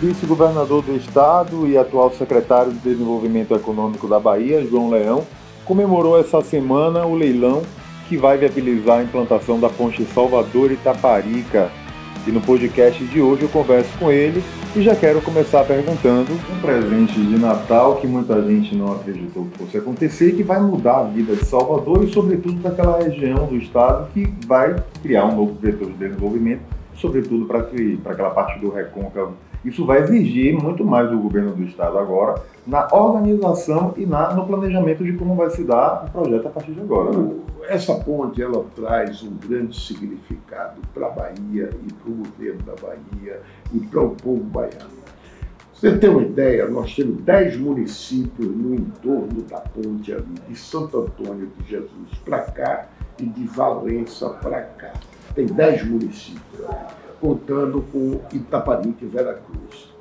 vice-governador do estado e atual secretário de Desenvolvimento Econômico da Bahia, João Leão, comemorou essa semana o leilão que vai viabilizar a implantação da ponte Salvador Itaparica. E no podcast de hoje eu converso com ele e já quero começar perguntando um presente de Natal que muita gente não acreditou que fosse acontecer e que vai mudar a vida de Salvador e sobretudo daquela região do estado que vai criar um novo vetor de desenvolvimento, sobretudo para aquela parte do recôncavo isso vai exigir muito mais do governo do estado agora na organização e na, no planejamento de como vai se dar o projeto a partir de agora. Né? Essa ponte ela traz um grande significado para a Bahia e para o governo da Bahia e para o povo baiano. Você tem uma ideia, nós temos 10 municípios no entorno da ponte ali, de Santo Antônio de Jesus para cá e de Valença para cá. Tem 10 municípios contando com Itaparica e Veracruz.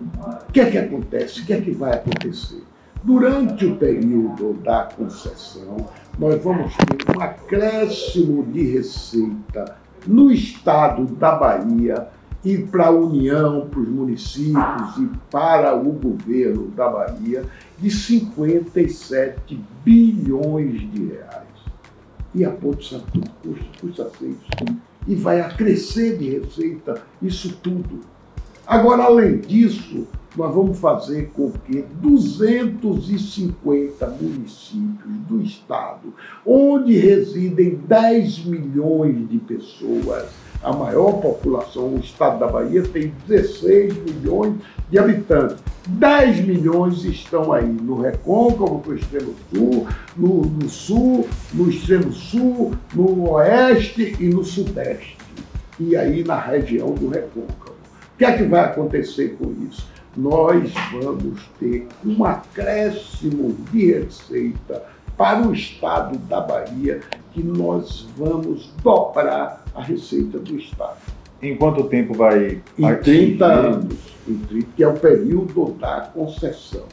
O que é que acontece? O que é que vai acontecer? Durante o período da concessão, nós vamos ter um acréscimo de receita no estado da Bahia e para a União, para os municípios e para o governo da Bahia de 57 bilhões de reais. E a Ponte Santo custa, custa 6 e vai acrescer de receita isso tudo. Agora, além disso, nós vamos fazer com que 250 municípios do estado, onde residem 10 milhões de pessoas, a maior população, o estado da Bahia tem 16 milhões de habitantes. 10 milhões estão aí no recôncavo, no extremo sul, no, no sul, no extremo sul, no oeste e no sudeste. E aí na região do recôncavo. O que é que vai acontecer com isso? Nós vamos ter um acréscimo de receita para o estado da Bahia que nós vamos dobrar a receita do estado. Em quanto tempo vai? Em 30 anos, que é o período da concessão.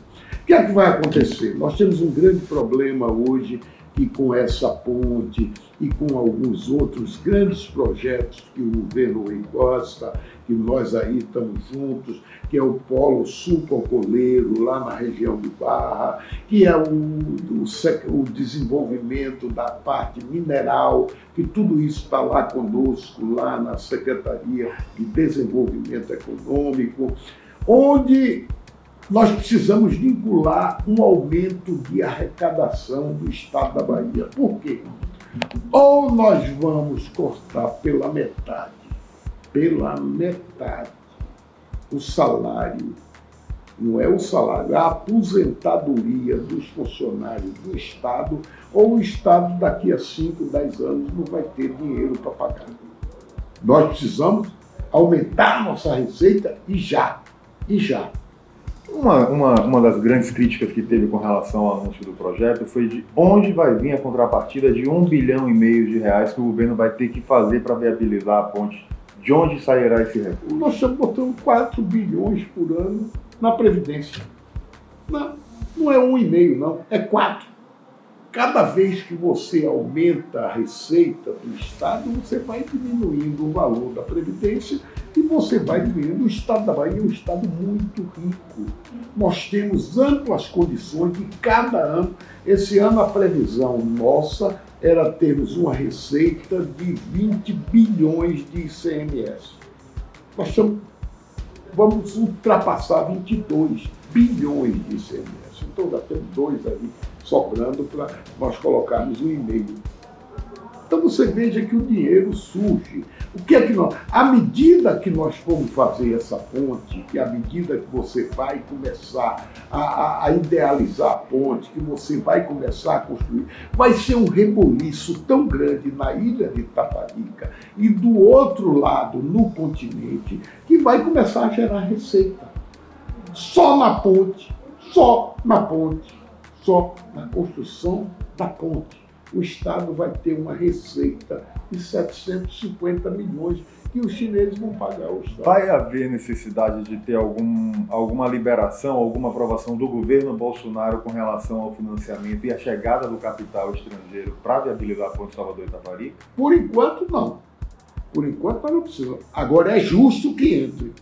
O que é que vai acontecer? Nós temos um grande problema hoje e com essa ponte e com alguns outros grandes projetos que o governo encosta, que nós aí estamos juntos, que é o Polo Sul Cocoleiro, lá na região de Barra, que é o, o, o desenvolvimento da parte mineral, que tudo isso está lá conosco, lá na Secretaria de Desenvolvimento Econômico, onde nós precisamos vincular um aumento de arrecadação do Estado da Bahia. Por quê? Ou nós vamos cortar pela metade, pela metade, o salário, não é o salário, é a aposentadoria dos funcionários do Estado, ou o Estado daqui a 5, 10 anos não vai ter dinheiro para pagar. Nós precisamos aumentar nossa receita e já, e já. Uma, uma, uma das grandes críticas que teve com relação ao anúncio do projeto foi de onde vai vir a contrapartida de um bilhão e meio de reais que o governo vai ter que fazer para viabilizar a ponte. De onde sairá esse recurso? Nós estamos botando 4 bilhões por ano na Previdência. Não, não é um e meio, não, é quatro. Cada vez que você aumenta a receita do Estado, você vai diminuindo o valor da Previdência e você vai diminuindo. O Estado da Bahia é um Estado muito rico. Nós temos amplas condições de cada ano. Esse ano a previsão nossa era termos uma receita de 20 bilhões de ICMS. Nós estamos, vamos ultrapassar 22 bilhões de ICMS. Então já temos dois ali sobrando para nós colocarmos um e-mail. Então você veja que o dinheiro surge. O que é que nós. À medida que nós formos fazer essa ponte, que à medida que você vai começar a, a, a, idealizar a ponte, que você vai começar a construir, vai ser um reboliço tão grande na ilha de Taparica e do outro lado, no continente, que vai começar a gerar receita. Só na ponte, só na ponte só na construção da ponte. O Estado vai ter uma receita de 750 milhões que os chineses vão pagar ao Estado. Vai haver necessidade de ter algum, alguma liberação, alguma aprovação do governo Bolsonaro com relação ao financiamento e a chegada do capital estrangeiro para viabilizar a ponte Salvador Itaparica? Por enquanto, não. Por enquanto, não precisamos. Agora, é justo que entre.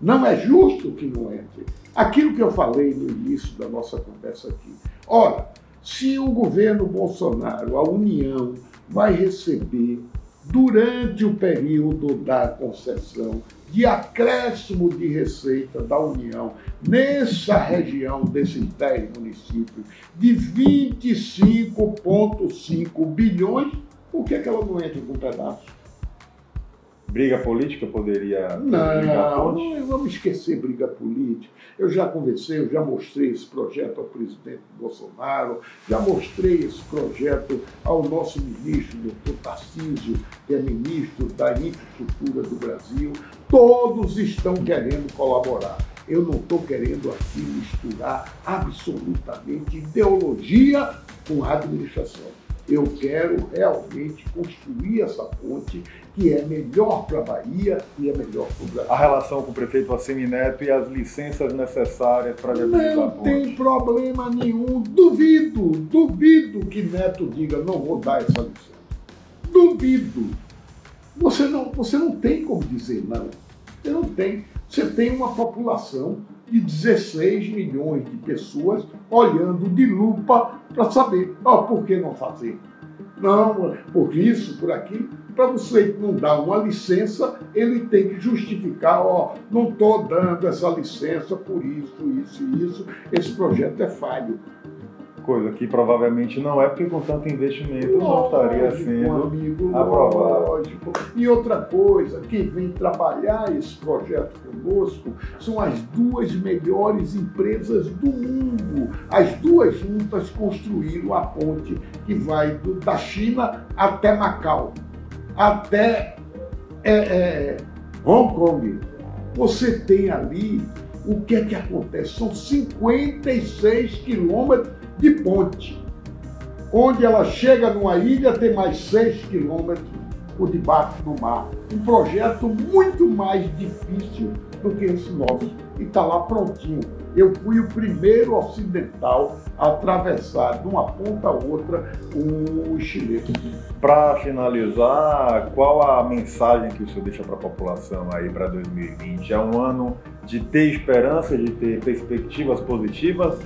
Não é justo que não entre. Aquilo que eu falei no início da nossa conversa aqui. Ora, se o governo Bolsonaro, a União, vai receber durante o período da concessão de acréscimo de receita da União nessa região desses 10 municípios de 25,5 bilhões, por que, que ela não entra com um pedaço? Briga política poderia. Não, não vamos esquecer briga política. Eu já conversei, eu já mostrei esse projeto ao presidente Bolsonaro, já mostrei esse projeto ao nosso ministro, doutor Tarcísio, que é ministro da Infraestrutura do Brasil. Todos estão querendo colaborar. Eu não estou querendo aqui misturar absolutamente ideologia com administração. Eu quero realmente construir essa ponte que é melhor para a Bahia e é melhor para o Brasil. A relação com o prefeito Assemineto e as licenças necessárias para viabilizar Não tem problema nenhum. Duvido, duvido que Neto diga não vou dar essa licença. Duvido. Você não, você não tem como dizer não. Você não tem. Você tem uma população de 16 milhões de pessoas olhando de lupa para saber, ó, oh, por que não fazer? Não, por isso, por aqui, para você não dar uma licença, ele tem que justificar, ó, não estou dando essa licença por isso, isso e isso, esse projeto é falho coisa que provavelmente não é, porque com tanto investimento lógico, não estaria sendo amigo, aprovado. Lógico. E outra coisa, quem vem trabalhar esse projeto conosco são as duas melhores empresas do mundo. As duas juntas construíram a ponte que vai do, da China até Macau, até é, é, Hong Kong. Você tem ali o que é que acontece? São 56 quilômetros de ponte, onde ela chega numa ilha, tem mais 6 quilômetros por debaixo do mar. Um projeto muito mais difícil do que esse nosso. E está lá prontinho. Eu fui o primeiro ocidental a atravessar de uma ponta a outra o chileno. Para finalizar, qual a mensagem que o senhor deixa para a população aí para 2020? É um ano de ter esperança, de ter perspectivas positivas?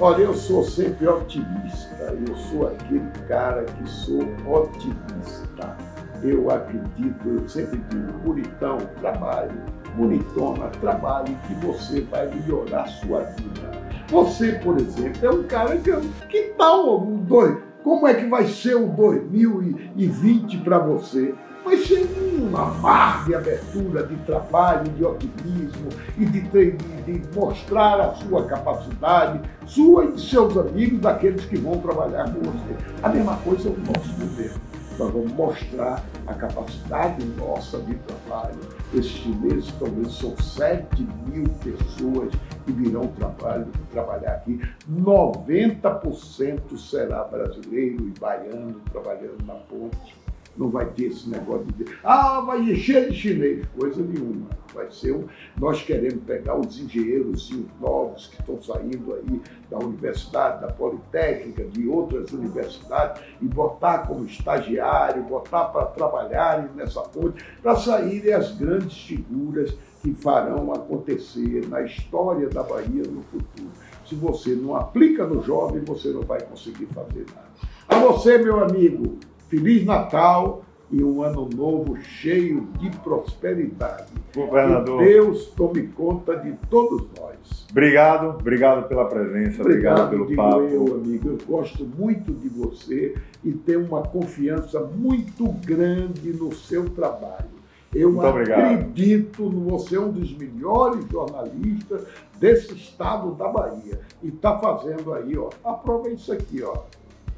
Olha, eu sou sempre otimista, eu sou aquele cara que sou otimista. Eu acredito, eu sempre digo, bonitão, trabalho, bonitona, trabalho, que você vai melhorar sua vida. Você, por exemplo, é um cara que. Que tal o dois? Como é que vai ser o 2020 para você? vai ser uma mar de abertura, de trabalho, de otimismo e de, de, de, mostrar a sua capacidade, sua e de seus amigos, daqueles que vão trabalhar com você. A mesma coisa é o nosso governo. Nós vamos mostrar a capacidade nossa de trabalho. Esses chineses talvez são 7 mil pessoas que virão trabalho, trabalhar aqui. 90% será brasileiro e baiano trabalhando na ponte não vai ter esse negócio de ah, vai encher de chinês, coisa nenhuma. Vai ser um, nós queremos pegar os engenheiros novos que estão saindo aí da universidade, da Politécnica, de outras universidades, e botar como estagiário, botar para trabalharem nessa ponte, para saírem as grandes figuras que farão acontecer na história da Bahia no futuro. Se você não aplica no jovem, você não vai conseguir fazer nada. A você, meu amigo, Feliz Natal e um ano novo cheio de prosperidade. Governador. Que Deus tome conta de todos nós. Obrigado, obrigado pela presença, obrigado, obrigado pelo papo. eu, amigo, eu gosto muito de você e tenho uma confiança muito grande no seu trabalho. Eu muito acredito no você é um dos melhores jornalistas desse estado da Bahia e está fazendo aí, ó. Aprova isso aqui, ó.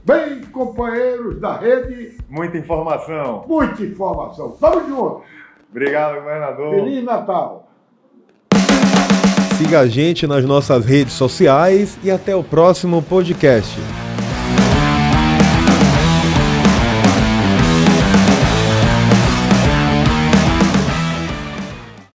Bem, companheiros da rede. Muita informação. Muita informação. Tamo junto. Obrigado, governador. Feliz Natal. Siga a gente nas nossas redes sociais e até o próximo podcast.